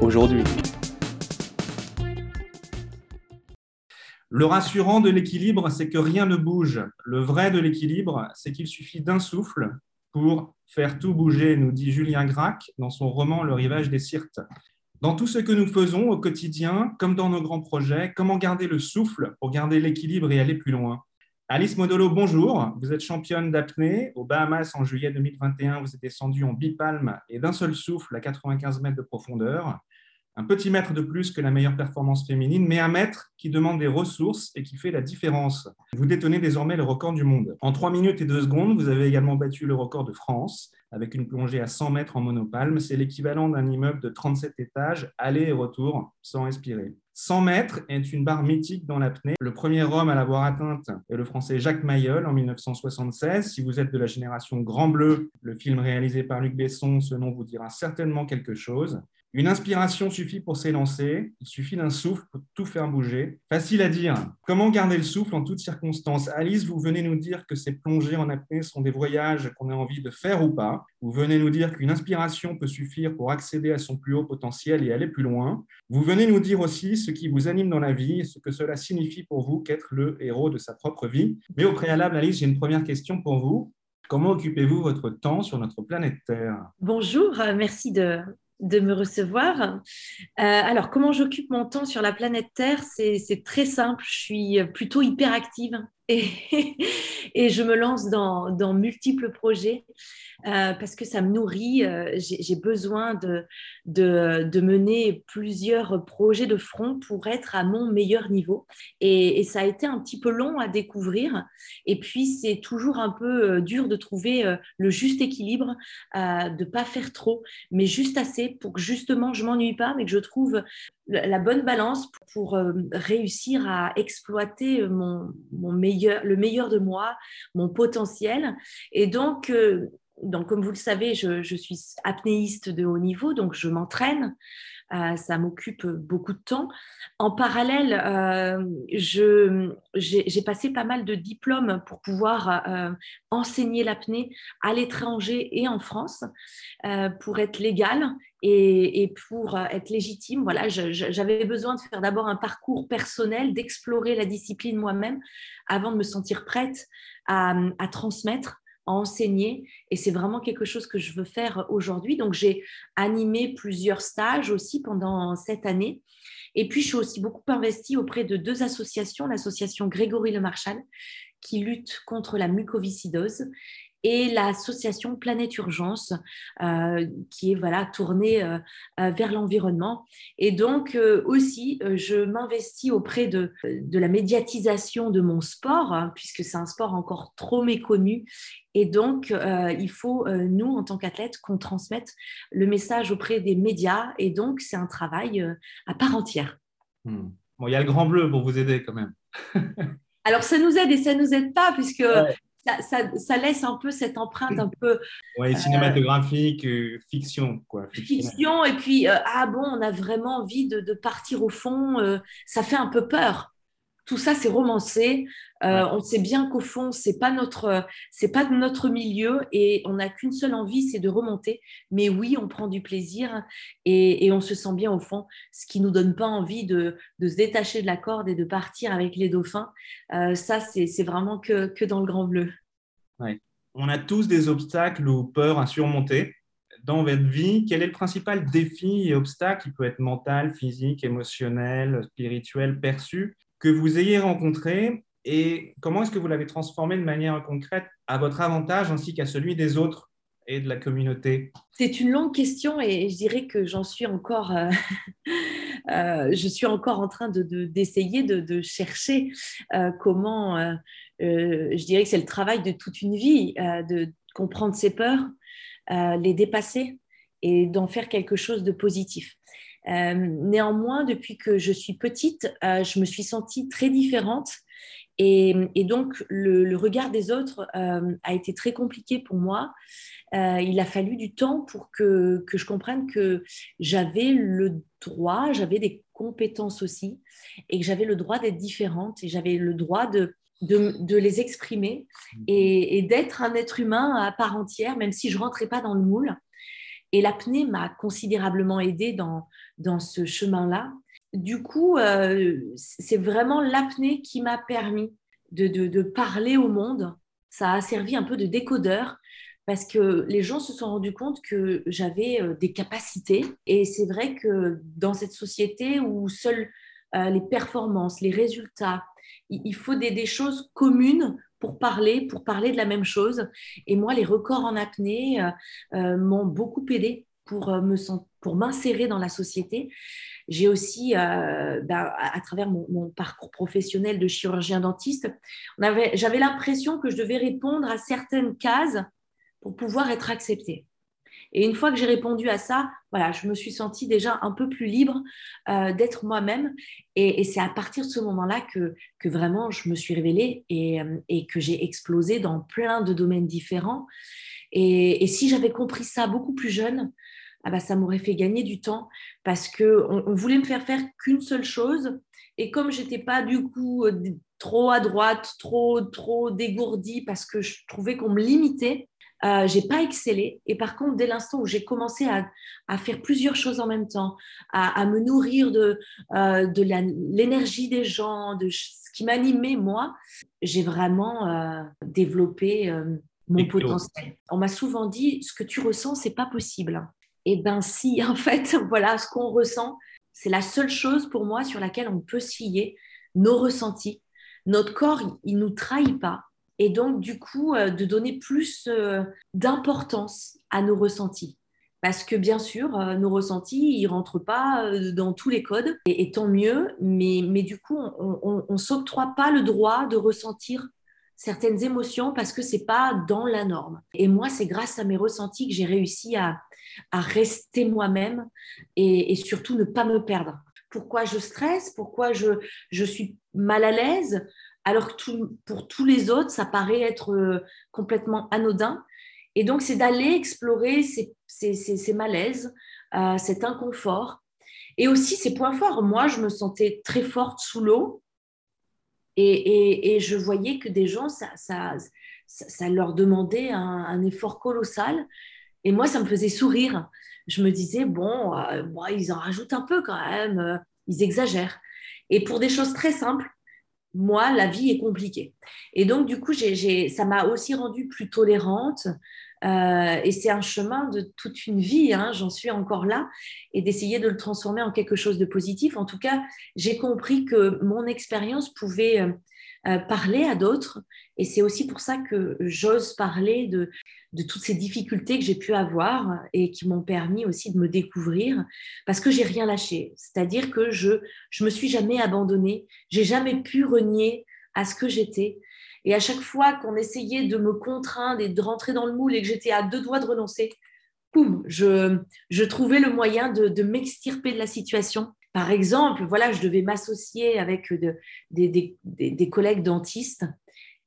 aujourd'hui. Le rassurant de l'équilibre, c'est que rien ne bouge. Le vrai de l'équilibre, c'est qu'il suffit d'un souffle pour faire tout bouger, nous dit Julien Gracq dans son roman Le rivage des Sirtes. Dans tout ce que nous faisons au quotidien, comme dans nos grands projets, comment garder le souffle pour garder l'équilibre et aller plus loin? Alice Modolo, bonjour. Vous êtes championne d'apnée. Au Bahamas, en juillet 2021, vous êtes descendue en bipalme et d'un seul souffle à 95 mètres de profondeur. Un petit mètre de plus que la meilleure performance féminine, mais un mètre qui demande des ressources et qui fait la différence. Vous détenez désormais le record du monde. En 3 minutes et 2 secondes, vous avez également battu le record de France avec une plongée à 100 mètres en monopalme. C'est l'équivalent d'un immeuble de 37 étages, aller et retour, sans respirer. 100 mètres est une barre mythique dans l'apnée. Le premier homme à l'avoir atteinte est le français Jacques Mayol en 1976. Si vous êtes de la génération Grand Bleu, le film réalisé par Luc Besson, ce nom vous dira certainement quelque chose. Une inspiration suffit pour s'élancer, il suffit d'un souffle pour tout faire bouger. Facile à dire. Comment garder le souffle en toutes circonstances? Alice, vous venez nous dire que ces plongées en apnée sont des voyages qu'on a envie de faire ou pas. Vous venez nous dire qu'une inspiration peut suffire pour accéder à son plus haut potentiel et aller plus loin. Vous venez nous dire aussi ce qui vous anime dans la vie ce que cela signifie pour vous qu'être le héros de sa propre vie. Mais au préalable, Alice, j'ai une première question pour vous. Comment occupez-vous votre temps sur notre planète Terre? Bonjour, euh, merci de, de me recevoir. Euh, alors, comment j'occupe mon temps sur la planète Terre? C'est très simple, je suis plutôt hyperactive et, je me lance dans, multiples projets. Euh, parce que ça me nourrit. Euh, j'ai besoin de, mener plusieurs projets de front pour être à mon meilleur niveau. Et, ça a été un petit peu long à découvrir. Et puis, c'est toujours un peu euh, dur de trouver le juste équilibre, de ne pas faire trop, mais juste assez pour que justement je m'ennuie pas, mais que je trouve la bonne balance pour réussir à exploiter mon, mon, meilleur, le meilleur de moi, mon potentiel. Et donc, donc, comme vous le savez, je, suis apnéiste de haut niveau, donc je m'entraîne. Euh, ça m'occupe beaucoup de temps. En parallèle, euh, j'ai passé pas mal de diplômes pour pouvoir euh, enseigner l'apnée à l'étranger et en France pour être légale et, pour être légitime. Voilà, j'avais besoin de faire d'abord un parcours personnel, d'explorer la discipline moi-même avant de me sentir prête à transmettre enseigner. Et c'est vraiment quelque chose que je veux faire aujourd'hui. Donc j'ai animé plusieurs stages aussi pendant cette année. Et puis je suis aussi beaucoup investie auprès de deux associations, l'association Grégory Le Marchal qui lutte contre la mucoviscidose et l'association Planète Urgence, euh, qui est voilà, tournée euh, euh, vers l'environnement. Et donc aussi, je m'investis auprès de, de, la médiatisation de mon sport, hein, puisque c'est un sport encore trop méconnu. Et donc, il faut, nous, en tant qu'athlètes, qu'on transmette le message auprès des médias. Et donc, c'est un travail à part entière. Hmm. Bon, il y a le grand bleu pour vous aider quand même. Alors, ça nous aide et ça ne nous aide pas, puisque ça, laisse un peu cette empreinte un peu. Ouais, euh, cinématographique, euh, fiction, quoi. Fiction, et puis, euh, ah bon, on a vraiment envie de, de partir au fond, ça fait un peu peur tout ça c'est romancé. Euh, on sait bien qu'au fond c'est pas notre c'est pas notre milieu et on n'a qu'une seule envie, c'est de remonter. Mais oui, on prend du plaisir et, on se sent bien au fond, ce qui nous donne pas envie de, se détacher de la corde et de partir avec les dauphins. Euh, ça c'est vraiment que, dans le grand bleu. On a tous des obstacles ou peurs à surmonter dans votre vie, quel est le principal défi et obstacle qui peut être mental, physique, émotionnel, spirituel, perçu, que vous ayez rencontré et comment est-ce que vous l'avez transformé de manière concrète à votre avantage ainsi qu'à celui des autres et de la communauté? C'est une longue question et je dirais que j'en suis encore, euh, euh, je suis encore en train d'essayer de, de, chercher euh, comment, je dirais que c'est le travail de toute une vie, de comprendre ses peurs, les dépasser et d'en faire quelque chose de positif. Néanmoins, depuis que je suis petite, je me suis sentie très différente et, donc, le, regard des autres a été très compliqué pour moi. il a fallu du temps pour que, que je comprenne que j'avais le droit, j'avais des compétences aussi, et que j'avais le droit d'être différente, et j'avais le droit de, de, les exprimer mmh. et, d'être un être humain à part entière, même si je rentrais pas dans le moule. Et l'apnée m'a considérablement aidée dans, dans ce chemin-là. Du coup, euh, c'est vraiment l'apnée qui m'a permis de, parler au monde. Ça a servi un peu de décodeur parce que les gens se sont rendus compte que j'avais euh, des capacités. Et c'est vrai que dans cette société où seules euh, les performances, les résultats, il faut des, choses communes pour parler, pour parler de la même chose. Et moi, les records en apnée m'ont beaucoup aidé pour me pour m'insérer dans la société. J'ai aussi, bah, à, travers mon, parcours professionnel de chirurgien dentiste, j'avais l'impression que je devais répondre à certaines cases pour pouvoir être acceptée. Et une fois que j'ai répondu à ça, voilà, je me suis sentie déjà un peu plus libre euh, d'être moi-même. Et, c'est à partir de ce moment-là que, que vraiment je me suis révélée et, euh, et que j'ai explosé dans plein de domaines différents. Et, si j'avais compris ça beaucoup plus jeune, ah bah, ça m'aurait fait gagner du temps parce qu'on on voulait me faire faire qu'une seule chose. Et comme j'étais pas du coup euh, trop à droite, trop, trop dégourdie parce que je trouvais qu'on me limitait, euh, j'ai pas excellé. Et par contre, dès l'instant où j'ai commencé à, faire plusieurs choses en même temps, à, me nourrir de, euh, de l'énergie des gens, de ce qui m'animait moi, j'ai vraiment euh, développé euh, mon potentiel. On m'a souvent dit ce que tu ressens, c'est pas possible. Et ben si, en fait, voilà, ce qu'on ressent, c'est la seule chose pour moi sur laquelle on peut scier nos ressentis. Notre corps, il nous trahit pas et donc du coup euh, de donner plus euh, d'importance à nos ressentis. Parce que bien sûr, euh, nos ressentis, ils rentrent pas dans tous les codes, et, tant mieux, mais, mais, du coup, on ne s'octroie pas le droit de ressentir certaines émotions parce que c'est pas dans la norme. Et moi, c'est grâce à mes ressentis que j'ai réussi à, à rester moi-même et, et, surtout ne pas me perdre. Pourquoi je stresse? Pourquoi je, je suis mal à l'aise? Alors que pour tous les autres, ça paraît être euh, complètement anodin. Et donc, c'est d'aller explorer ces, malaises, euh, cet inconfort, et aussi ces points forts. Moi, je me sentais très forte sous l'eau, et, je voyais que des gens, ça, ça, leur demandait un, effort colossal, et moi, ça me faisait sourire. Je me disais, bon, euh, ils en rajoutent un peu quand même, ils exagèrent. Et pour des choses très simples, moi, la vie est compliquée. Et donc, du coup, ça m'a aussi rendue plus tolérante. Euh, et c'est un chemin de toute une vie, hein, j'en suis encore là, et d'essayer de le transformer en quelque chose de positif. En tout cas, j'ai compris que mon expérience pouvait euh, parler à d'autres. Et c'est aussi pour ça que j'ose parler de, toutes ces difficultés que j'ai pu avoir et qui m'ont permis aussi de me découvrir parce que j'ai rien lâché. C'est-à-dire que je je me suis jamais abandonnée, j'ai jamais pu renier à ce que j'étais. Et à chaque fois qu'on essayait de me contraindre et de rentrer dans le moule et que j'étais à deux doigts de renoncer, boum, je, je trouvais le moyen de, de m'extirper de la situation par exemple, voilà, je devais m'associer avec des, collègues dentistes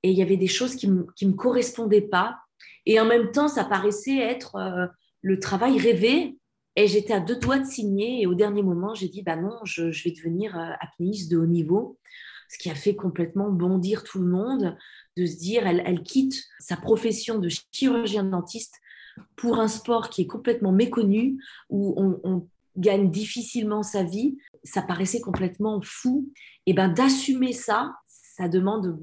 et il y avait des choses qui ne me, correspondaient pas. Et en même temps, ça paraissait être euh, le travail rêvé. Et j'étais à deux doigts de signer. Et au dernier moment, j'ai dit, bah non, je, vais devenir euh, de haut niveau. Ce qui a fait complètement bondir tout le monde, de se dire, elle, quitte sa profession de chirurgien dentiste pour un sport qui est complètement méconnu, où on gagne difficilement sa vie, ça paraissait complètement fou. Et ben d'assumer ça, ça demande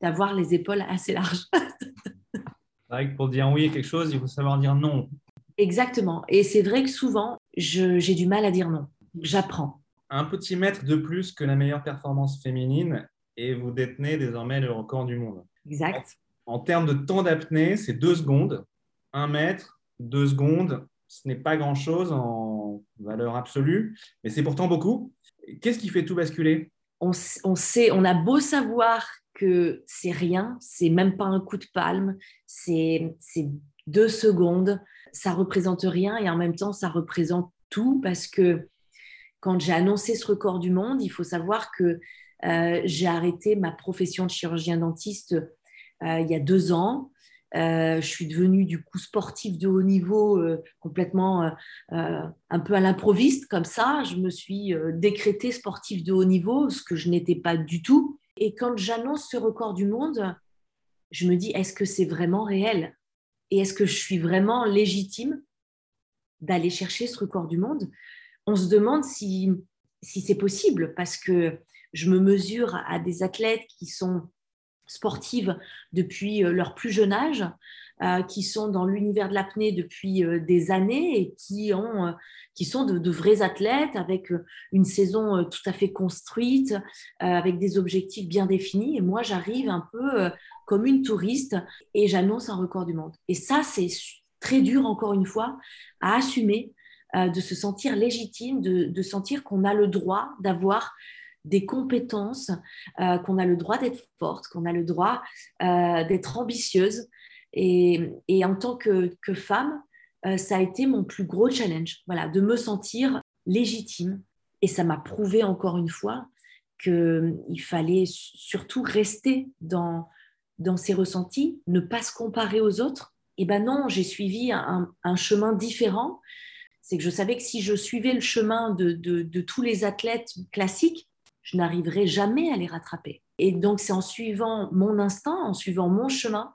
d'avoir les épaules assez larges. c'est vrai que pour dire oui à quelque chose, il faut savoir dire non. Exactement. Et c'est vrai que souvent, j'ai du mal à dire non. J'apprends. Un petit mètre de plus que la meilleure performance féminine et vous détenez désormais le record du monde. Exact. En, en termes de temps d'apnée, c'est deux secondes. Un mètre, deux secondes, ce n'est pas grand-chose en valeur absolue, mais c'est pourtant beaucoup. Qu'est-ce qui fait tout basculer? On, sait, on a beau savoir que c'est rien, c'est même pas un coup de palme, c'est deux secondes, ça représente rien et en même temps ça représente tout parce que quand j'ai annoncé ce record du monde, il faut savoir que euh, j'ai arrêté ma profession de chirurgien dentiste euh, il y a deux ans. Euh, je suis devenue du coup sportive de haut niveau, complètement un peu à l'improviste comme ça. Je me suis décrétée sportive de haut niveau, ce que je n'étais pas du tout. Et quand j'annonce ce record du monde, je me dis est-ce que c'est vraiment réel? Et est-ce que je suis vraiment légitime d'aller chercher ce record du monde? On se demande si, si c'est possible parce que je me mesure à des athlètes qui sont sportives depuis euh, leur plus jeune âge, euh, qui sont dans l'univers de l'apnée depuis euh, des années et qui, ont, qui sont de, vrais athlètes avec une saison tout à fait construite, avec des objectifs bien définis. Et moi, j'arrive un peu comme une touriste et j'annonce un record du monde. Et ça, c'est très dur, encore une fois, à assumer, de se sentir légitime, de, de sentir qu'on a le droit d'avoir des compétences, euh, qu'on a le droit d'être forte, qu'on a le droit euh, d'être ambitieuse. Et, en tant que, femme, euh, ça a été mon plus gros challenge, voilà, de me sentir légitime. Et ça m'a prouvé encore une fois qu'il fallait surtout rester dans, dans ses ressentis, ne pas se comparer aux autres. Et ben non, j'ai suivi un, chemin différent. C'est que je savais que si je suivais le chemin de, de tous les athlètes classiques, je n'arriverai jamais à les rattraper. Et donc, c'est en suivant mon instinct, en suivant mon chemin,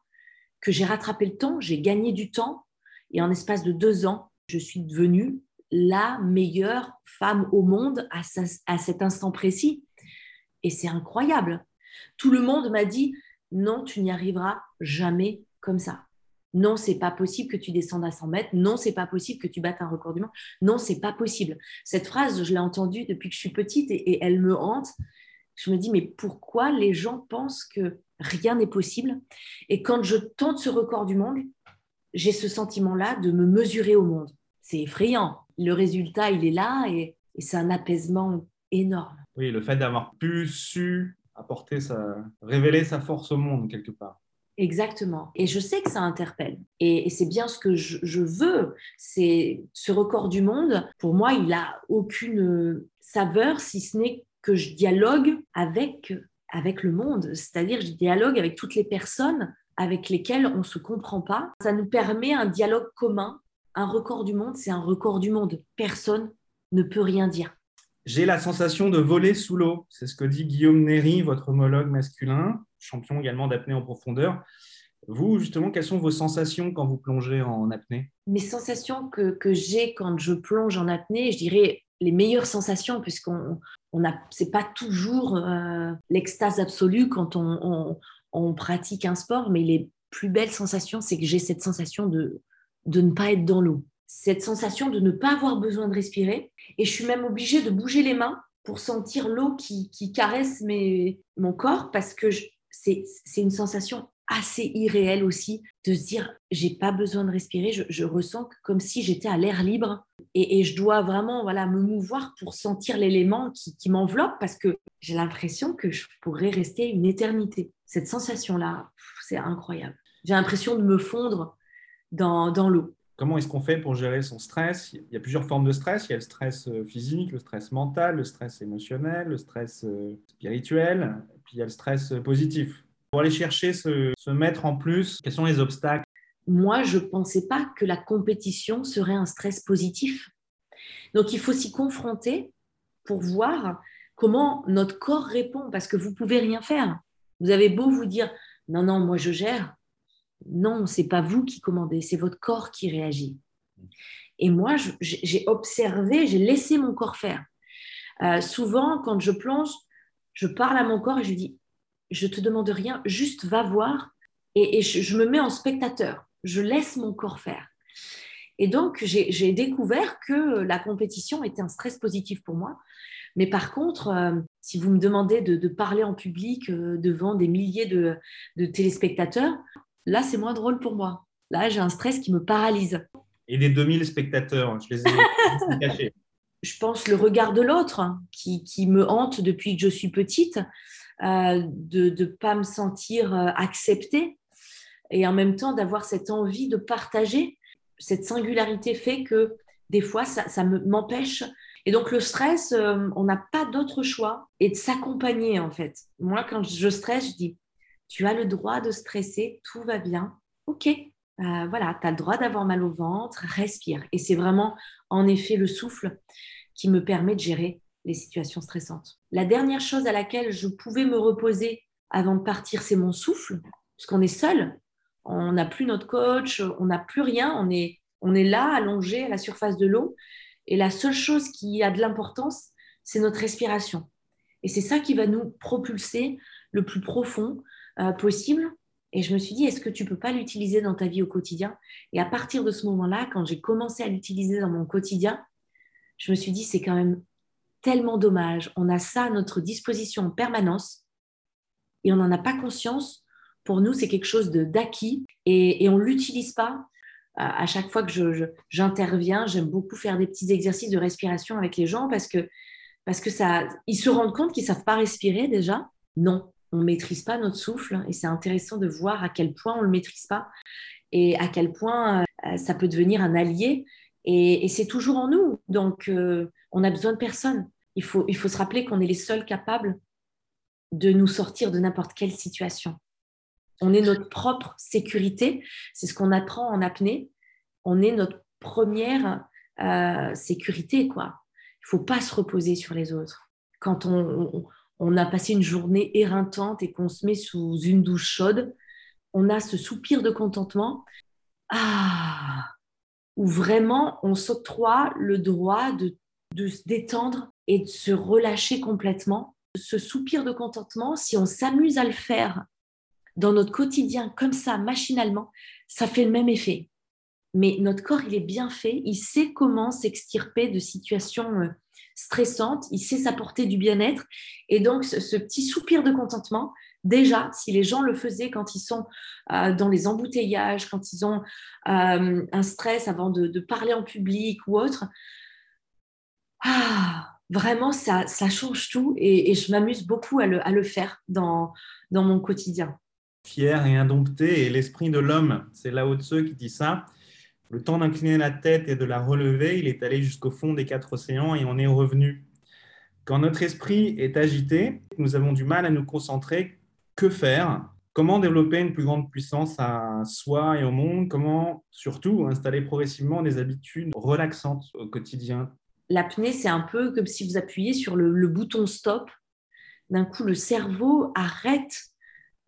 que j'ai rattrapé le temps, j'ai gagné du temps. Et en espace de deux ans, je suis devenue la meilleure femme au monde à, à cet instant précis. Et c'est incroyable. Tout le monde m'a dit, non, tu n'y arriveras jamais comme ça. Non, c'est pas possible que tu descendes à 100 mètres. Non, c'est pas possible que tu battes un record du monde. Non, c'est pas possible. Cette phrase, je l'ai entendue depuis que je suis petite et, elle me hante. Je me dis, mais pourquoi les gens pensent que rien n'est possible? Et quand je tente ce record du monde, j'ai ce sentiment-là de me mesurer au monde. C'est effrayant. Le résultat, il est là et, et c'est un apaisement énorme. Oui, le fait d'avoir pu su apporter sa, révéler sa force au monde quelque part. Exactement. Et je sais que ça interpelle. Et, c'est bien ce que je, veux. C'est ce record du monde. Pour moi, il a aucune saveur si ce n'est que je dialogue avec avec le monde. C'est-à-dire, je dialogue avec toutes les personnes avec lesquelles on ne se comprend pas. Ça nous permet un dialogue commun. Un record du monde, c'est un record du monde. Personne ne peut rien dire. J'ai la sensation de voler sous l'eau. C'est ce que dit Guillaume Néry, votre homologue masculin champion également d'apnée en profondeur. Vous, justement, quelles sont vos sensations quand vous plongez en apnée? Mes sensations que, que j'ai quand je plonge en apnée, je dirais les meilleures sensations, puisqu'on on a, c'est pas toujours euh, l'extase absolue quand on, on, pratique un sport, mais les plus belles sensations, c'est que j'ai cette sensation de, de ne pas être dans l'eau, cette sensation de ne pas avoir besoin de respirer, et je suis même obligée de bouger les mains pour sentir l'eau qui, qui caresse mes, mon corps, parce que je, c'est une sensation assez irréelle aussi de se dire j'ai pas besoin de respirer, je, ressens comme si j'étais à l'air libre et, je dois vraiment voilà me mouvoir pour sentir l'élément qui, m'enveloppe parce que j'ai l'impression que je pourrais rester une éternité. Cette sensation là, c'est incroyable. J'ai l'impression de me fondre dans, dans l'eau. Comment est-ce qu'on fait pour gérer son stress? Il y a plusieurs formes de stress. Il y a le stress euh, physique, le stress mental, le stress émotionnel, le stress euh, spirituel puis il y a le stress positif. Pour aller chercher, se, se mettre en plus, quels sont les obstacles? Moi, je ne pensais pas que la compétition serait un stress positif. Donc, il faut s'y confronter pour voir comment notre corps répond, parce que vous pouvez rien faire. Vous avez beau vous dire, non, non, moi je gère. Non, c'est pas vous qui commandez, c'est votre corps qui réagit. Et moi, j'ai observé, j'ai laissé mon corps faire. Euh, souvent, quand je plonge, je parle à mon corps et je lui dis, je te demande rien, juste va voir. Et, je, me mets en spectateur. Je laisse mon corps faire. Et donc, j'ai découvert que la compétition était un stress positif pour moi. Mais par contre, euh, si vous me demandez de, parler en public euh, devant des milliers de, de téléspectateurs, là, c'est moins drôle pour moi. Là, j'ai un stress qui me paralyse. Et des 2000 spectateurs, je les ai cachés je pense, le regard de l'autre qui, me hante depuis que je suis petite, euh, de ne pas me sentir euh, acceptée et en même temps d'avoir cette envie de partager. Cette singularité fait que des fois, ça, m'empêche Et donc le stress, euh, on n'a pas d'autre choix et de s'accompagner en fait. Moi, quand je stresse, je dis, tu as le droit de stresser, tout va bien. Ok, euh, voilà, tu as le droit d'avoir mal au ventre, respire. Et c'est vraiment en effet le souffle qui me permet de gérer les situations stressantes. La dernière chose à laquelle je pouvais me reposer avant de partir, c'est mon souffle, parce qu'on est seul, on n'a plus notre coach, on n'a plus rien, on est, on est là, allongé à la surface de l'eau. Et la seule chose qui a de l'importance, c'est notre respiration. Et c'est ça qui va nous propulser le plus profond euh, possible. Et je me suis dit, est-ce que tu peux pas l'utiliser dans ta vie au quotidien? Et à partir de ce moment-là, quand j'ai commencé à l'utiliser dans mon quotidien, je me suis dit, c'est quand même tellement dommage. On a ça à notre disposition en permanence et on n'en a pas conscience. Pour nous, c'est quelque chose d'acquis et, et on ne l'utilise pas à chaque fois que j'interviens, j'aime beaucoup faire des petits exercices de respiration avec les gens parce que, parce que ça, ils se rendent compte qu'ils ne savent pas respirer déjà? Non, on ne maîtrise pas notre souffle et c'est intéressant de voir à quel point on ne le maîtrise pas et à quel point euh, ça peut devenir un allié. Et, c'est toujours en nous. Donc, euh, on a besoin de personne. Il faut, il faut se rappeler qu'on est les seuls capables de nous sortir de n'importe quelle situation. On est notre propre sécurité. C'est ce qu'on apprend en apnée. On est notre première euh, sécurité, quoi. Il faut pas se reposer sur les autres. Quand on, on, a passé une journée éreintante et qu'on se met sous une douche chaude, on a ce soupir de contentement. Ah, où vraiment on s'octroie le droit de, de se détendre et de se relâcher complètement. Ce soupir de contentement, si on s'amuse à le faire dans notre quotidien comme ça, machinalement, ça fait le même effet. Mais notre corps, il est bien fait, il sait comment s'extirper de situations stressantes, il sait s'apporter du bien-être. Et donc, ce, petit soupir de contentement, déjà, si les gens le faisaient quand ils sont euh, dans les embouteillages, quand ils ont euh, un stress avant de, parler en public ou autre, ah, vraiment, ça, ça change tout et, je m'amuse beaucoup à le, faire dans, dans mon quotidien fier et indompté et l'esprit de l'homme. C'est Lao Tzu qui dit ça. Le temps d'incliner la tête et de la relever, il est allé jusqu'au fond des quatre océans et on est revenu. Quand notre esprit est agité, nous avons du mal à nous concentrer. Que faire? Comment développer une plus grande puissance à soi et au monde? Comment surtout installer progressivement des habitudes relaxantes au quotidien? L'apnée, c'est un peu comme si vous appuyez sur le, le bouton stop. D'un coup, le cerveau arrête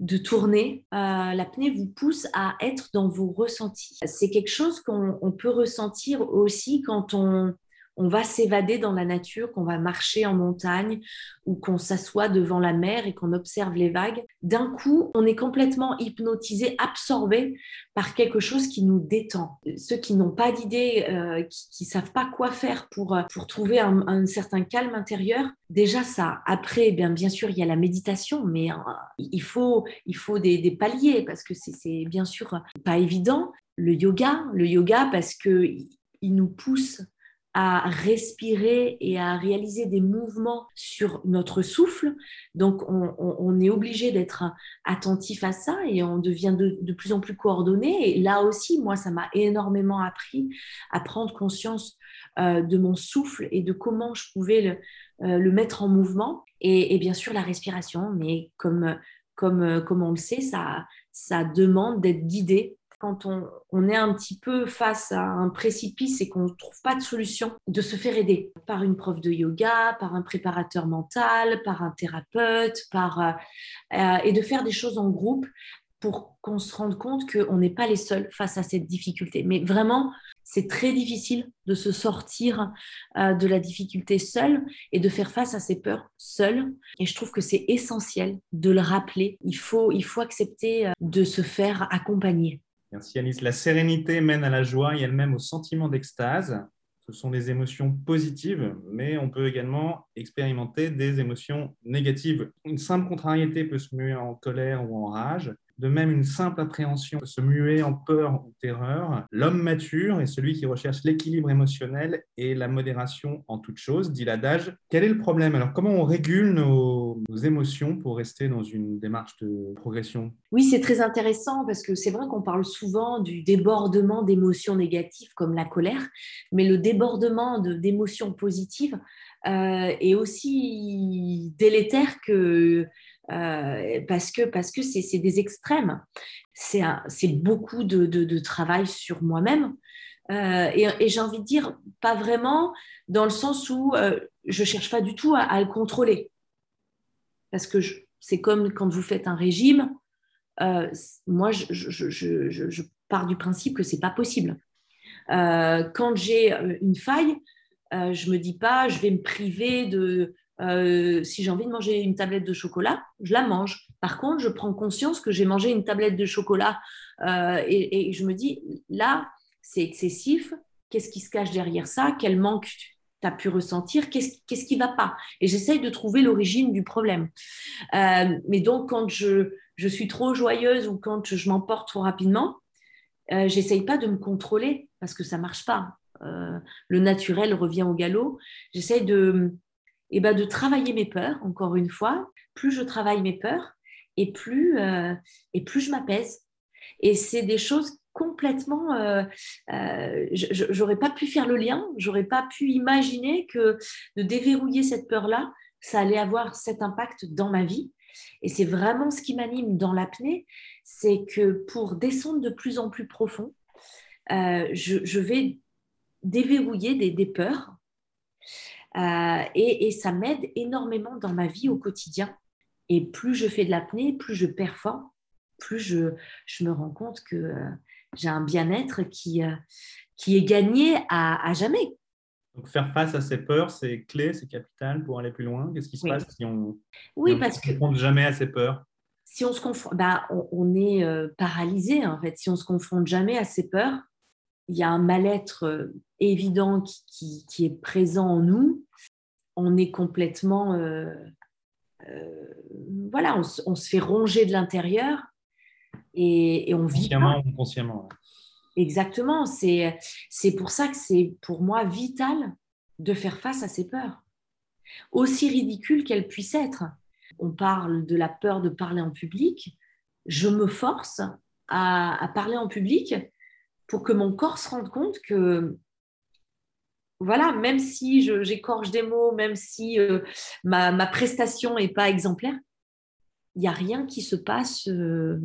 de tourner, euh, l'apnée vous pousse à être dans vos ressentis. C'est quelque chose qu'on peut ressentir aussi quand on, on va s'évader dans la nature, qu'on va marcher en montagne ou qu'on s'assoit devant la mer et qu'on observe les vagues, d'un coup, on est complètement hypnotisé, absorbé par quelque chose qui nous détend. Ceux qui n'ont pas d'idée, euh, qui ne savent pas quoi faire pour, euh, pour trouver un, certain calme intérieur, déjà ça. Après, eh bien, bien sûr, il y a la méditation, mais euh, il faut, il faut des, des paliers parce que c'est bien sûr pas évident. Le yoga, le yoga parce que il nous pousse à respirer et à réaliser des mouvements sur notre souffle. Donc, on, est obligé d'être attentif à ça et on devient de, plus en plus coordonné. Et là aussi, moi, ça m'a énormément appris à prendre conscience euh, de mon souffle et de comment je pouvais le, euh, mettre en mouvement. Et, bien sûr, la respiration, mais comme, comme, comme on le sait, ça, ça demande d'être guidé quand on, est un petit peu face à un précipice et qu'on ne trouve pas de solution, de se faire aider par une prof de yoga, par un préparateur mental, par un thérapeute, par, euh, euh, et de faire des choses en groupe pour qu'on se rende compte qu'on n'est pas les seuls face à cette difficulté. Mais vraiment, c'est très difficile de se sortir euh, de la difficulté seul et de faire face à ses peurs seul. Et je trouve que c'est essentiel de le rappeler. Il faut, il faut accepter de se faire accompagner. Merci Alice. La sérénité mène à la joie et elle-même au sentiment d'extase. Ce sont des émotions positives, mais on peut également expérimenter des émotions négatives. Une simple contrariété peut se muer en colère ou en rage. De même, une simple appréhension peut se muer en peur ou terreur. L'homme mature est celui qui recherche l'équilibre émotionnel et la modération en toute chose, dit l'adage. Quel est le problème? Alors, comment on régule nos, émotions pour rester dans une démarche de progression? Oui, c'est très intéressant parce que c'est vrai qu'on parle souvent du débordement d'émotions négatives comme la colère, mais le débordement d'émotions positives euh, est aussi délétère que euh, parce que parce que c'est des extrêmes. C'est beaucoup de, travail sur moi-même. Euh, et, j'ai envie de dire, pas vraiment dans le sens où je cherche pas du tout à, le contrôler. Parce que c'est comme quand vous faites un régime, moi, je, je, pars du principe que c'est pas possible. quand j'ai une faille, euh, je me dis pas, je vais me priver de. Euh, si j'ai envie de manger une tablette de chocolat, je la mange. Par contre, je prends conscience que j'ai mangé une tablette de chocolat euh, et, je me dis, là, c'est excessif. Qu'est-ce qui se cache derrière ça? Quel manque tu as pu ressentir? Qu'est-ce qui ne va pas? Et j'essaye de trouver l'origine du problème. mais donc, quand je, je, suis trop joyeuse ou quand je m'emporte trop rapidement, j'essaye pas de me contrôler parce que ça marche pas. Euh, le naturel revient au galop. J'essaie de, eh ben, de travailler mes peurs, encore une fois. Plus je travaille mes peurs, et plus, euh, et plus je m'apaise. Et c'est des choses complètement. Euh, j'aurais pas pu faire le lien, j'aurais pas pu imaginer que de déverrouiller cette peur-là, ça allait avoir cet impact dans ma vie. Et c'est vraiment ce qui m'anime dans l'apnée, c'est que pour descendre de plus en plus profond, je, je, vais déverrouiller des, peurs. Euh, et, ça m'aide énormément dans ma vie au quotidien. Et plus je fais de l'apnée, plus je performe, plus je, je me rends compte que euh, j'ai un bien-être qui, euh, qui est gagné à, jamais. Donc faire face à ces peurs, c'est clé, c'est capital pour aller plus loin. Qu'est-ce qui se passe si on oui, parce se confronte jamais à ces peurs? Si on se confronte, bah, on, est paralysé en fait. Si on se confronte jamais à ces peurs, il y a un mal-être euh, évident qui, est présent en nous. On est complètement... Euh, euh, voilà, on, se fait ronger de l'intérieur et, on vit... Consciemment ou inconsciemment. Exactement. C'est pour ça que c'est pour moi vital de faire face à ces peurs, aussi ridicules qu'elles puissent être. On parle de la peur de parler en public. Je me force à, à parler en public pour que mon corps se rende compte que, voilà, même si j'écorche des mots, même si euh, ma, prestation n'est pas exemplaire, il n'y a rien qui se passe euh,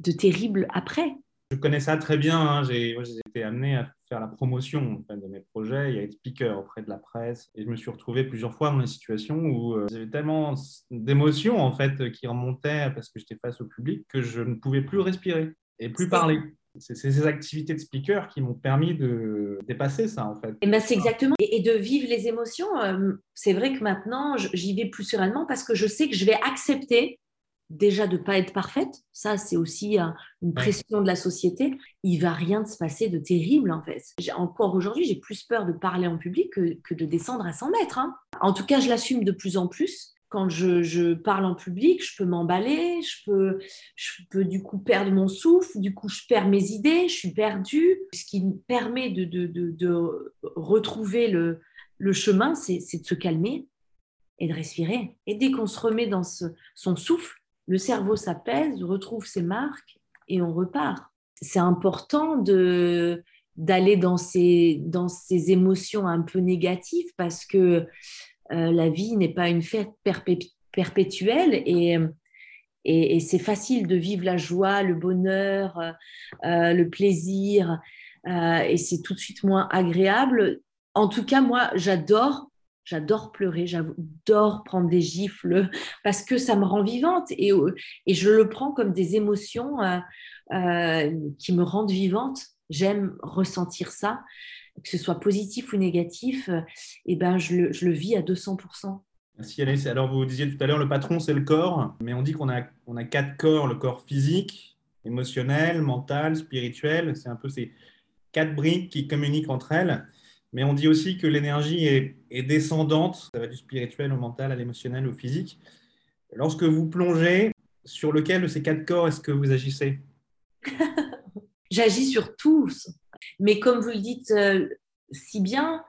de terrible après. Je connais ça très bien. Hein. J'ai été amené à faire la promotion de mes projets et à être speaker auprès de la presse. Et je me suis retrouvé plusieurs fois dans des situations où euh, j'avais tellement d'émotions en fait qui remontaient parce que j'étais face au public que je ne pouvais plus respirer et plus parler c'est ces activités de speaker qui m'ont permis de dépasser ça, en fait. Et ben, c'est exactement. Et, de vivre les émotions. Euh, c'est vrai que maintenant, j'y vais plus sereinement parce que je sais que je vais accepter déjà de ne pas être parfaite. Ça, c'est aussi une pression de la société. Il va rien se passer de terrible, en fait. Encore aujourd'hui, j'ai plus peur de parler en public que, de descendre à 100 mètres. Hein. En tout cas, je l'assume de plus en plus quand je, parle en public, je peux m'emballer, je peux, je peux du coup perdre mon souffle, du coup je perds mes idées, je suis perdue. Ce qui me permet de, retrouver le, chemin, c'est de se calmer et de respirer. Et dès qu'on se remet dans son souffle, le cerveau s'apaise, retrouve ses marques et on repart. C'est important d'aller dans ces émotions un peu négatives parce que euh, la vie n'est pas une fête perpétuelle et, et, c'est facile de vivre la joie, le bonheur, euh, le plaisir et c'est tout de suite moins agréable. En tout cas, moi, j'adore J'adore pleurer, j'adore prendre des gifles parce que ça me rend vivante et, je le prends comme des émotions euh, qui me rendent vivante. J'aime ressentir ça que ce soit positif ou négatif, euh, eh ben, je, le, je le vis à 200%. Merci Alice. Alors vous disiez tout à l'heure, le patron c'est le corps, mais on dit qu'on a, on a quatre corps, le corps physique, émotionnel, mental, spirituel. C'est un peu ces quatre briques qui communiquent entre elles. Mais on dit aussi que l'énergie est, est, descendante, ça va du spirituel au mental, à l'émotionnel, au physique. Lorsque vous plongez, sur lequel de ces quatre corps est-ce que vous agissez? J'agis sur tous. Mais comme vous le dites euh, si bien,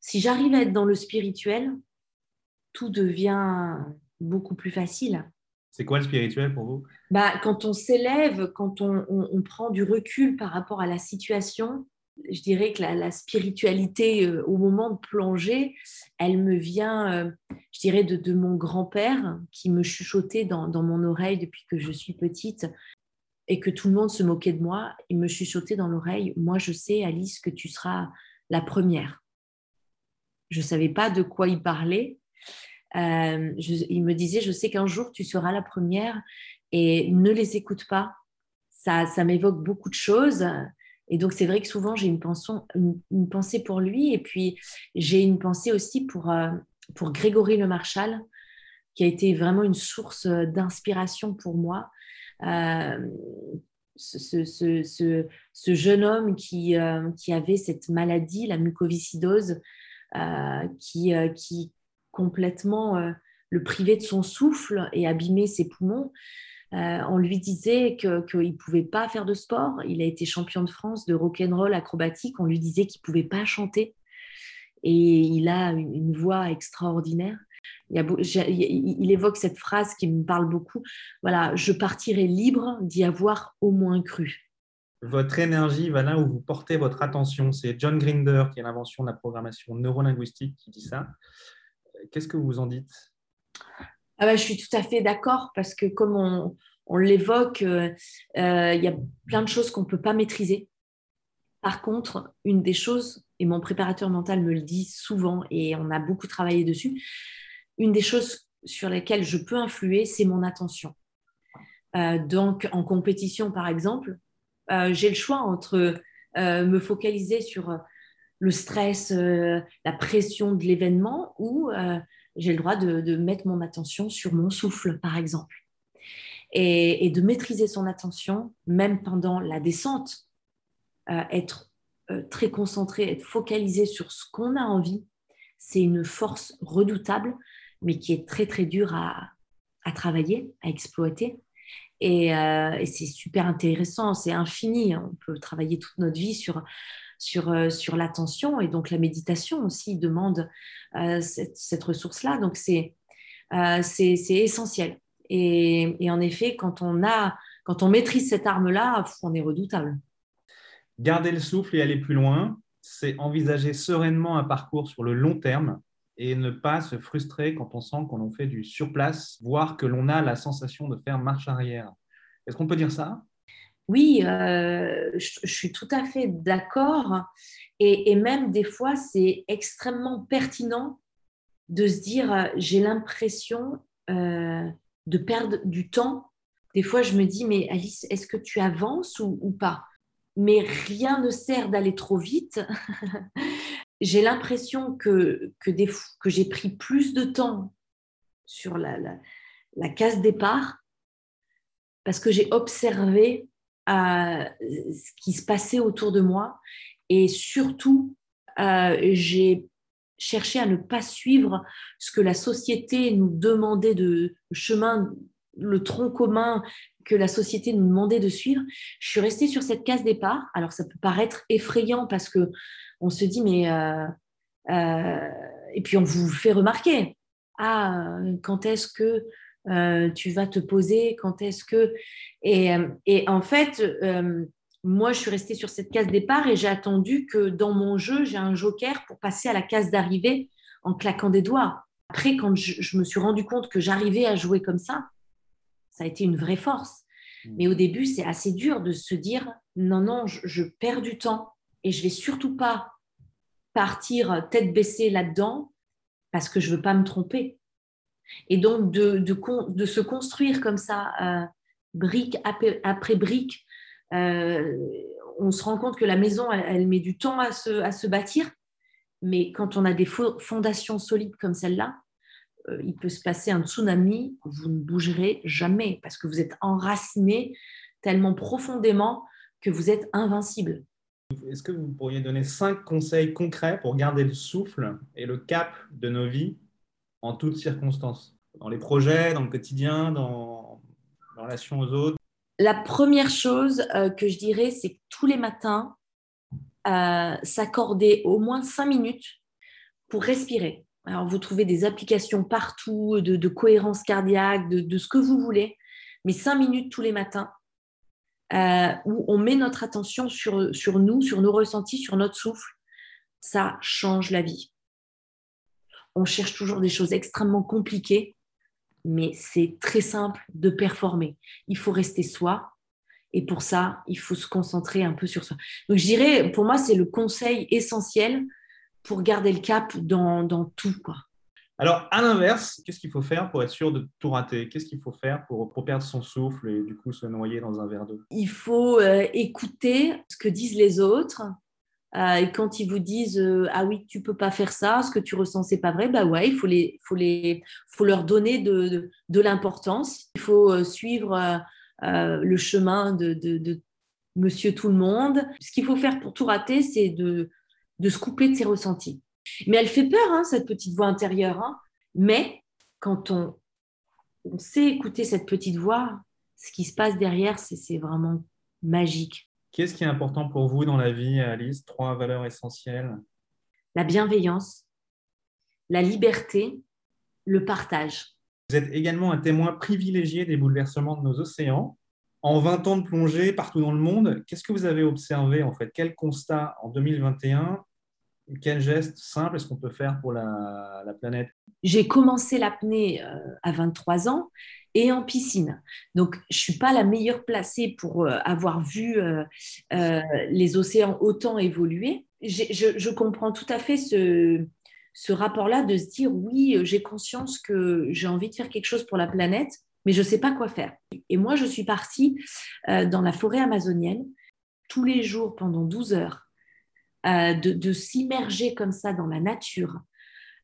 si j'arrive à être dans le spirituel, tout devient beaucoup plus facile. C'est quoi le spirituel pour vous? Bah, Quand on s'élève, quand on, prend du recul par rapport à la situation, je dirais que la, spiritualité, euh, au moment de plonger, elle me vient, euh, je dirais, de, mon grand-père qui me chuchotait dans, dans, mon oreille depuis que je suis petite et que tout le monde se moquait de moi. Il me chuchotait dans l'oreille, moi je sais, Alice, que tu seras la première. Je ne savais pas de quoi il parlait. Euh, il me disait, je sais qu'un jour tu seras la première et ne les écoute pas. Ça, ça m'évoque beaucoup de choses. Et donc, c'est vrai que souvent, j'ai une, une, pensée pour lui. Et puis, j'ai une pensée aussi pour, euh, pour Grégory Le Marchal, qui a été vraiment une source d'inspiration pour moi. Euh, ce, jeune homme qui, euh, qui, avait cette maladie, la mucoviscidose, qui, qui complètement le privait de son souffle et abîmait ses poumons. Euh, on lui disait qu'il ne pouvait pas faire de sport. Il a été champion de France de rock'n'roll acrobatique. On lui disait qu'il ne pouvait pas chanter. Et il a une, voix extraordinaire. Il, évoque cette phrase qui me parle beaucoup. Voilà, je partirai libre d'y avoir au moins cru. Votre énergie va là où vous portez votre attention. C'est John Grinder, qui est l'invention de la programmation neurolinguistique, qui dit ça. Qu'est-ce que vous en dites? Ah bah, je suis tout à fait d'accord parce que comme on, l'évoque, euh, euh, il y a plein de choses qu'on ne peut pas maîtriser. Par contre, une des choses, et mon préparateur mental me le dit souvent, et on a beaucoup travaillé dessus, une des choses sur lesquelles je peux influer, c'est mon attention. Euh, donc, en compétition, par exemple, j'ai le choix entre me focaliser sur le stress, la pression de l'événement ou j'ai le droit de, mettre mon attention sur mon souffle, par exemple. Et, de maîtriser son attention, même pendant la descente, euh, être euh, très concentré, être focalisé sur ce qu'on a envie, c'est une force redoutable, mais qui est très, très dure à, travailler, à exploiter. Et, euh, et c'est super intéressant, c'est infini. On peut travailler toute notre vie sur sur, euh, sur l'attention et donc la méditation aussi demande euh, cette, ressource-là. Donc c'est c'est essentiel. Et, et, en effet, quand on, a, quand on maîtrise cette arme-là, on est redoutable. Garder le souffle et aller plus loin, c'est envisager sereinement un parcours sur le long terme et ne pas se frustrer quand on sent qu'on fait du surplace, voire que l'on a la sensation de faire marche arrière. Est-ce qu'on peut dire ça? Oui, euh, je, suis tout à fait d'accord. Et, même des fois, c'est extrêmement pertinent de se dire, euh, j'ai l'impression euh, de perdre du temps. Des fois, je me dis, mais Alice, est-ce que tu avances ou, pas? Mais rien ne sert d'aller trop vite. j'ai l'impression que, que, j'ai pris plus de temps sur la, la, case départ parce que j'ai observé à ce qui se passait autour de moi et surtout, euh, j'ai cherché à ne pas suivre ce que la société nous demandait de chemin, le tronc commun que la société nous demandait de suivre. Je suis restée sur cette case départ. Alors ça peut paraître effrayant parce que on se dit mais euh, euh, et puis on vous fait remarquer ah quand est-ce que euh, tu vas te poser, quand est-ce que... Et, et en fait, euh, moi, je suis restée sur cette case départ et j'ai attendu que dans mon jeu, j'ai un joker pour passer à la case d'arrivée en claquant des doigts. Après, quand je, me suis rendu compte que j'arrivais à jouer comme ça, ça a été une vraie force. Mmh. Mais au début, c'est assez dur de se dire, non, non, je, je perds du temps et je vais surtout pas partir tête baissée là-dedans parce que je veux pas me tromper. Et donc, de, de, se construire comme ça, euh, brique après, brique, euh, on se rend compte que la maison, elle, met du temps à se, à se, bâtir. Mais quand on a des fondations solides comme celle-là, euh, il peut se passer un tsunami, vous ne bougerez jamais parce que vous êtes enraciné tellement profondément que vous êtes invincible. Est-ce que vous pourriez donner cinq conseils concrets pour garder le souffle et le cap de nos vies en toutes circonstances, dans les projets, dans le quotidien, dans, la relation aux autres? La première chose euh, que je dirais, c'est que tous les matins, euh, s'accorder au moins cinq minutes pour respirer. Alors, vous trouvez des applications partout de, cohérence cardiaque, de, ce que vous voulez, mais cinq minutes tous les matins euh, où on met notre attention sur, nous, sur nos ressentis, sur notre souffle, ça change la vie. On cherche toujours des choses extrêmement compliquées, mais c'est très simple de performer. Il faut rester soi, et pour ça, il faut se concentrer un peu sur soi. Donc, je dirais, pour moi, c'est le conseil essentiel pour garder le cap dans, dans tout. Quoi. Alors, à l'inverse, qu'est-ce qu'il faut faire pour être sûr de tout rater? Qu'est-ce qu'il faut faire pour, perdre son souffle et du coup se noyer dans un verre d'eau? Il faut euh, écouter ce que disent les autres. Euh, et quand ils vous disent euh, ah oui tu peux pas faire ça, ce que tu ressens c'est pas vrai, bah ouais il faut les faut les faut leur donner de, de, l'importance. Il faut suivre le chemin de, Monsieur tout le monde. Ce qu'il faut faire pour tout rater, c'est de de se couper de ses ressentis. Mais elle fait peur, hein, cette petite voix intérieure. Hein. Mais quand on, sait écouter cette petite voix, ce qui se passe derrière, c'est vraiment magique. Qu'est-ce qui est important pour vous dans la vie, Alice? Trois valeurs essentielles. La bienveillance, la liberté, le partage. Vous êtes également un témoin privilégié des bouleversements de nos océans. En 20 ans de plongée partout dans le monde, qu'est-ce que vous avez observé en fait? Quel constat en 2021 quel geste simple est-ce qu'on peut faire pour la, planète? J'ai commencé l'apnée euh, à 23 ans et en piscine. Donc, je ne suis pas la meilleure placée pour euh, avoir vu euh, les océans autant évoluer. Je, comprends tout à fait ce, ce rapport-là de se dire, oui, j'ai conscience que j'ai envie de faire quelque chose pour la planète, mais je ne sais pas quoi faire. Et moi, je suis partie dans la forêt amazonienne tous les jours pendant 12 heures euh, de, s'immerger comme ça dans la nature,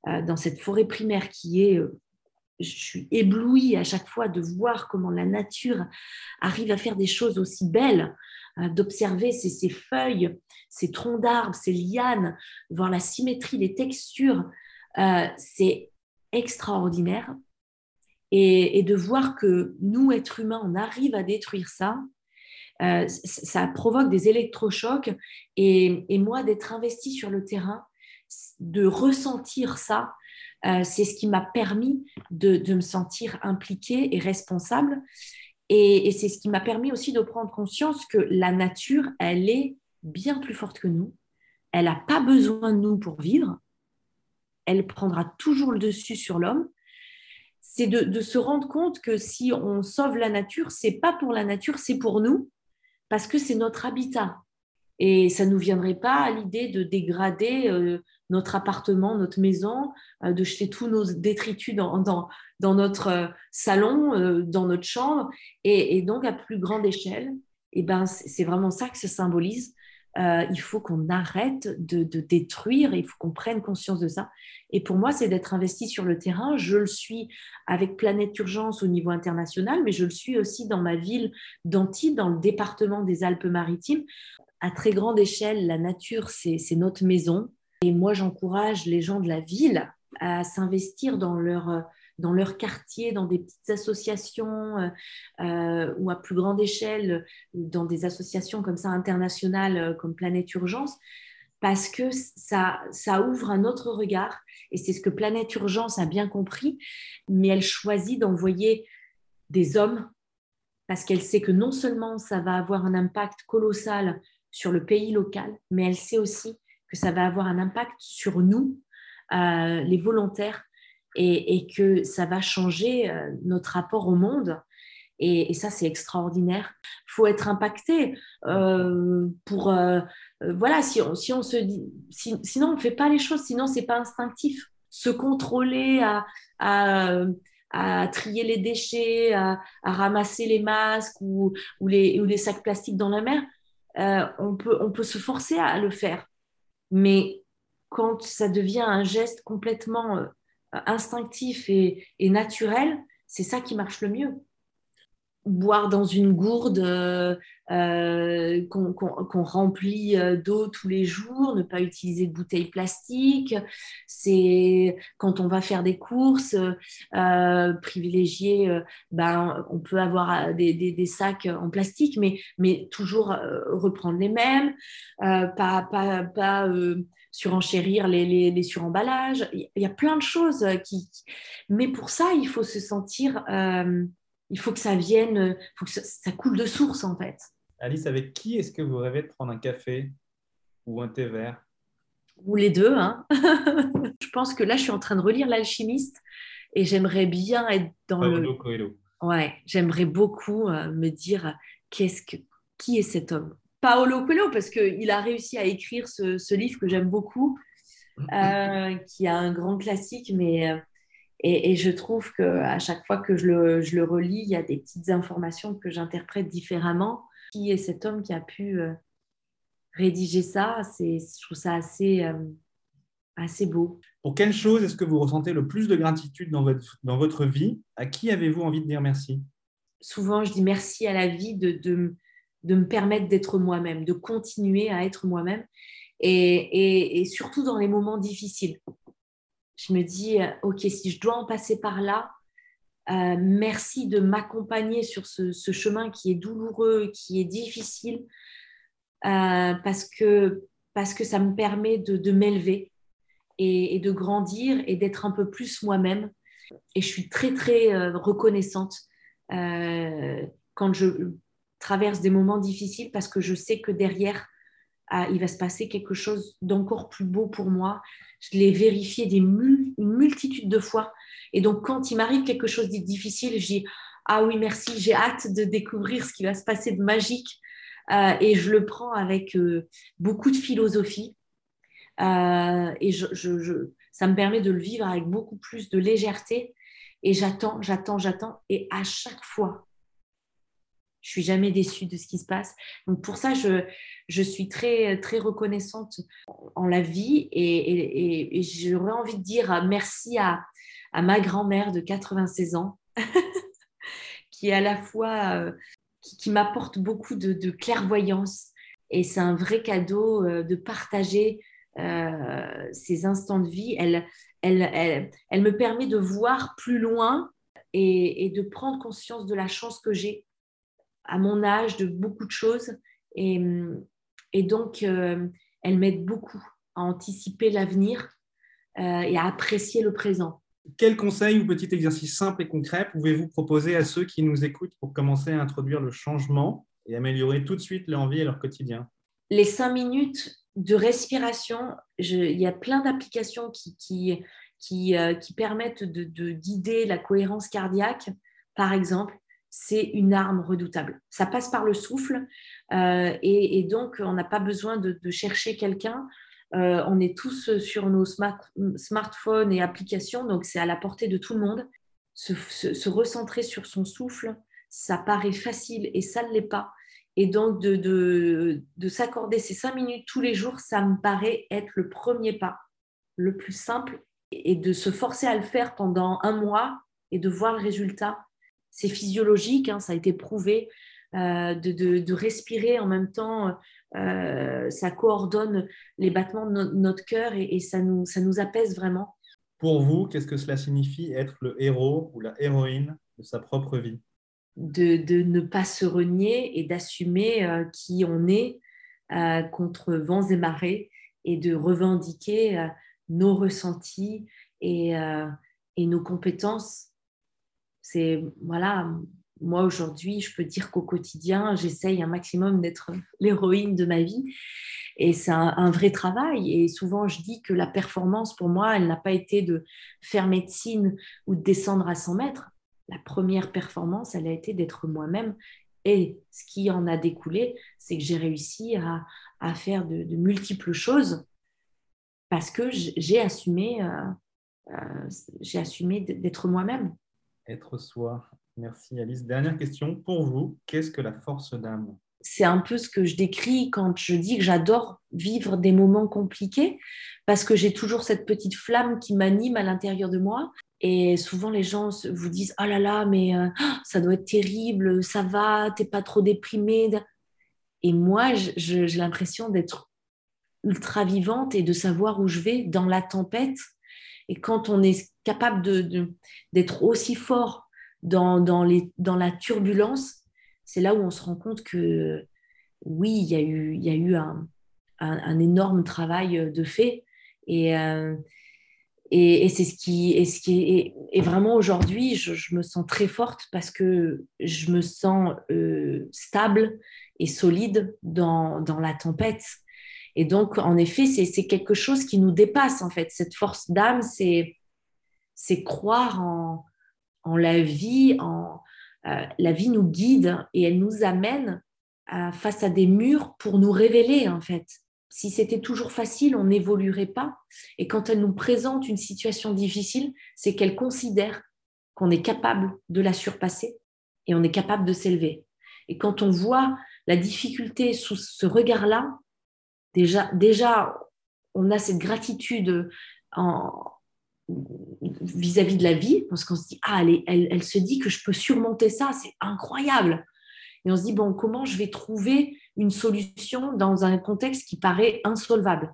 euh, dans cette forêt primaire qui est... Euh, je suis éblouie à chaque fois de voir comment la nature arrive à faire des choses aussi belles, d'observer ces, feuilles, ces troncs d'arbres, ces lianes, voir la symétrie, les textures. c'est extraordinaire. Et, et, de voir que nous, êtres humains, on arrive à détruire ça, euh, ça provoque des électrochocs. Et, moi, d'être investie sur le terrain, de ressentir ça, euh, c'est ce qui m'a permis de, me sentir impliquée et responsable. Et, c'est ce qui m'a permis aussi de prendre conscience que la nature, elle est bien plus forte que nous. Elle n'a pas besoin de nous pour vivre. Elle prendra toujours le dessus sur l'homme. C'est de, de, se rendre compte que si on sauve la nature, c'est pas pour la nature, c'est pour nous parce que c'est notre habitat. Et ça ne nous viendrait pas à l'idée de dégrader euh, notre appartement, notre maison, euh, de jeter tous nos détritus dans, notre euh, salon, dans notre chambre. Et, donc, à plus grande échelle, et eh ben, c'est vraiment ça que ça symbolise. Il faut qu'on arrête de, de, détruire, il faut qu'on prenne conscience de ça. Et pour moi, c'est d'être investi sur le terrain. Je le suis avec Planète Urgence au niveau international, mais je le suis aussi dans ma ville d'Antibes, dans le département des Alpes-Maritimes. À très grande échelle, la nature, c'est notre maison. Et moi, j'encourage les gens de la ville à s'investir dans leur dans leur quartier, dans des petites associations euh, euh, ou à plus grande échelle, dans des associations comme ça internationales euh, comme Planète Urgence, parce que ça, ouvre un autre regard. Et c'est ce que Planète Urgence a bien compris, mais elle choisit d'envoyer des hommes parce qu'elle sait que non seulement ça va avoir un impact colossal sur le pays local, mais elle sait aussi que ça va avoir un impact sur nous, les volontaires, et, que ça va changer euh, notre rapport au monde. Et, ça, c'est extraordinaire. Il faut être impacté euh, pour... voilà, si on, si on se sinon, on ne fait pas les choses, sinon, ce n'est pas instinctif. Se contrôler à, à, trier les déchets, à, ramasser les masques ou, les, ou, les, sacs plastiques dans la mer, on, peut, on peut se forcer à le faire. Mais quand ça devient un geste complètement euh, instinctif et, naturel, c'est ça qui marche le mieux. Boire dans une gourde euh, euh, qu'on remplit euh, d'eau tous les jours, ne pas utiliser de bouteilles plastiques. C'est quand on va faire des courses, privilégier, ben, on peut avoir des, des, sacs en plastique, mais, mais toujours reprendre les mêmes, pas, pas, pas surenchérir les, les, les, suremballages. Il y a plein de choses qui... Mais pour ça, il faut se sentir il faut que ça vienne, il faut que ça, coule de source en fait. Alice, avec qui est-ce que vous rêvez de prendre un café ou un thé vert? Ou les deux. Hein je pense que là, je suis en train de relire L'Alchimiste et j'aimerais bien être dans Paolo le. Coelho. Ouais, j'aimerais beaucoup euh, me dire qu'est-ce que qui est cet homme? Paolo Coelho, parce qu'il a réussi à écrire ce, livre que j'aime beaucoup, euh, qui a un grand classique, mais et, je trouve qu'à chaque fois que je le, relis, il y a des petites informations que j'interprète différemment. Qui est cet homme qui a pu euh, rédiger ça? Je trouve ça assez, euh, assez beau. Pour quelle chose est-ce que vous ressentez le plus de gratitude dans votre, dans votre vie? À qui avez-vous envie de dire merci? Souvent, je dis merci à la vie de, de, de me permettre d'être moi-même, de continuer à être moi-même. et, et, surtout dans les moments difficiles je me dis, euh, OK, si je dois en passer par là, euh, merci de m'accompagner sur ce, chemin qui est douloureux, qui est difficile, euh, parce, que, parce que ça me permet de, m'élever et, de grandir et d'être un peu plus moi-même. Et je suis très, très reconnaissante quand je traverse des moments difficiles parce que je sais que derrière, il va se passer quelque chose d'encore plus beau pour moi. Je l'ai vérifié des une multitude de fois. Et donc, quand il m'arrive quelque chose de difficile, je dis Ah oui, merci, j'ai hâte de découvrir ce qui va se passer de magique. Euh, et je le prends avec euh, beaucoup de philosophie. Euh, et ça me permet de le vivre avec beaucoup plus de légèreté. Et j'attends, j'attends, j'attends. Et à chaque fois, je suis jamais déçue de ce qui se passe. Donc pour ça, je, je suis très, très reconnaissante en la vie et, j'aurais envie de dire merci à, à ma grand-mère de 96 ans qui à la fois euh, qui, m'apporte beaucoup de, clairvoyance et c'est un vrai cadeau euh, de partager euh, ces instants de vie. Elle, elle, elle, elle, me permet de voir plus loin et de prendre conscience de la chance que j'ai à mon âge de beaucoup de choses. Et, et donc, euh, elle m'aide beaucoup à anticiper l'avenir euh, et à apprécier le présent. Quel conseil ou petit exercice simple et concret pouvez-vous proposer à ceux qui nous écoutent pour commencer à introduire le changement et améliorer tout de suite leur vie et leur quotidien? Les cinq minutes de respiration, il y a plein d'applications qui, qui, qui, euh, qui permettent de, de, guider la cohérence cardiaque, par exemple c'est une arme redoutable. Ça passe par le souffle euh, et, donc on n'a pas besoin de, chercher quelqu'un. Euh, on est tous sur nos smartphones et applications, donc c'est à la portée de tout le monde. Se, recentrer sur son souffle, ça paraît facile et ça ne l'est pas. Et donc de, de s'accorder ces cinq minutes tous les jours, ça me paraît être le premier pas, le plus simple, et de se forcer à le faire pendant un mois et de voir le résultat c'est physiologique, hein, ça a été prouvé. Euh, de, respirer en même temps, euh, ça coordonne les battements de notre cœur et, ça, nous, ça nous apaise vraiment. Pour vous, qu'est-ce que cela signifie être le héros ou la héroïne de sa propre vie? De, ne pas se renier et d'assumer euh, qui on est contre vents et marées et de revendiquer nos ressentis et, et nos compétences c'est voilà, moi aujourd'hui, je peux dire qu'au quotidien, j'essaye un maximum d'être l'héroïne de ma vie. Et c'est un, vrai travail. Et souvent, je dis que la performance, pour moi, elle n'a pas été de faire médecine ou de descendre à 100 mètres. La première performance, elle a été d'être moi-même. Et ce qui en a découlé, c'est que j'ai réussi à, faire de, multiples choses parce que j'ai assumé, euh, euh, j'ai assumé d'être moi-même être soi. Merci Alice. Dernière question pour vous, qu'est-ce que la force d'âme? C'est un peu ce que je décris quand je dis que j'adore vivre des moments compliqués parce que j'ai toujours cette petite flamme qui m'anime à l'intérieur de moi. Et souvent, les gens vous disent Oh là là, mais euh, ça doit être terrible, ça va, t'es pas trop déprimé. Et moi, j'ai l'impression d'être ultra vivante et de savoir où je vais dans la tempête. Et quand on est capable d'être aussi fort dans, dans, les, dans la turbulence, c'est là où on se rend compte que oui, il y a eu, il y a eu un, un, énorme travail de fait. Et, euh, et, et c'est ce qui, est, ce qui est, vraiment aujourd'hui, je, me sens très forte parce que je me sens euh, stable et solide dans, dans, la tempête. Et donc, en effet, c'est quelque chose qui nous dépasse, en fait. Cette force d'âme, c'est croire en, en, la vie, en, euh, la vie nous guide et elle nous amène face à des murs pour nous révéler, en fait si c'était toujours facile, on n'évoluerait pas. Et quand elle nous présente une situation difficile, c'est qu'elle considère qu'on est capable de la surpasser et on est capable de s'élever. Et quand on voit la difficulté sous ce regard-là, déjà, déjà, on a cette gratitude vis-à-vis de la vie, parce qu'on se dit, ah, elle, elle se dit que je peux surmonter ça, c'est incroyable. Et on se dit, bon, comment je vais trouver une solution dans un contexte qui paraît insolvable?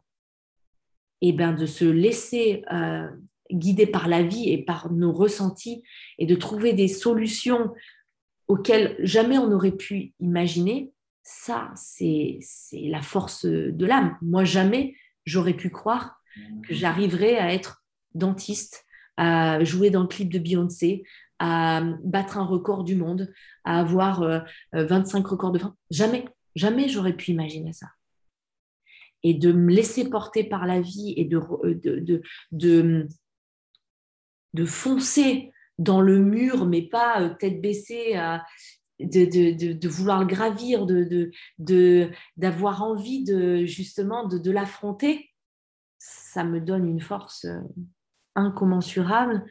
Et bien de se laisser euh, guider par la vie et par nos ressentis et de trouver des solutions auxquelles jamais on n'aurait pu imaginer, ça, c'est la force de l'âme. Moi, jamais j'aurais pu croire que j'arriverais à être dentiste, à jouer dans le clip de Beyoncé, à battre un record du monde, à avoir 25 euh, records de fin. Jamais. Jamais j'aurais pu imaginer ça. Et de me laisser porter par la vie et de, euh, de, de, de, foncer dans le mur, mais pas euh, tête baissée, de, de, vouloir le gravir, de, d'avoir envie de, justement de, l'affronter, ça me donne une force euh, incommensurable.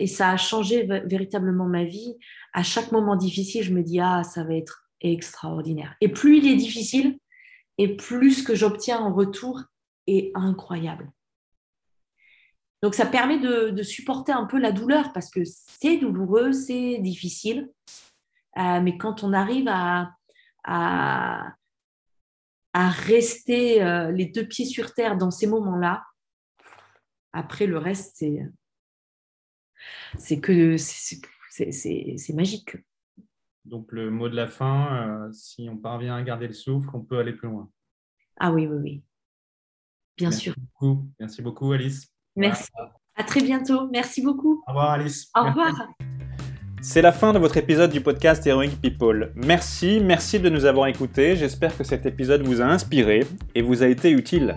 et ça a changé véritablement ma vie. À chaque moment difficile, je me dis, ah, ça va être extraordinaire. Et plus il est difficile, et plus ce que j'obtiens en retour est incroyable. Donc ça permet de, supporter un peu la douleur parce que c'est douloureux, c'est difficile. Euh, mais quand on arrive à, à, rester euh, les deux pieds sur terre dans ces moments-là, après le reste, c'est, c'est que c'est magique. Donc le mot de la fin, euh, si on parvient à garder le souffle, on peut aller plus loin. Ah oui, oui, oui. Bien Merci sûr. Beaucoup. Merci beaucoup, Alice. Merci. À très bientôt. Merci beaucoup. Au revoir, Alice. Au revoir. C'est la fin de votre épisode du podcast Heroic People. Merci, merci de nous avoir écoutés. J'espère que cet épisode vous a inspiré et vous a été utile.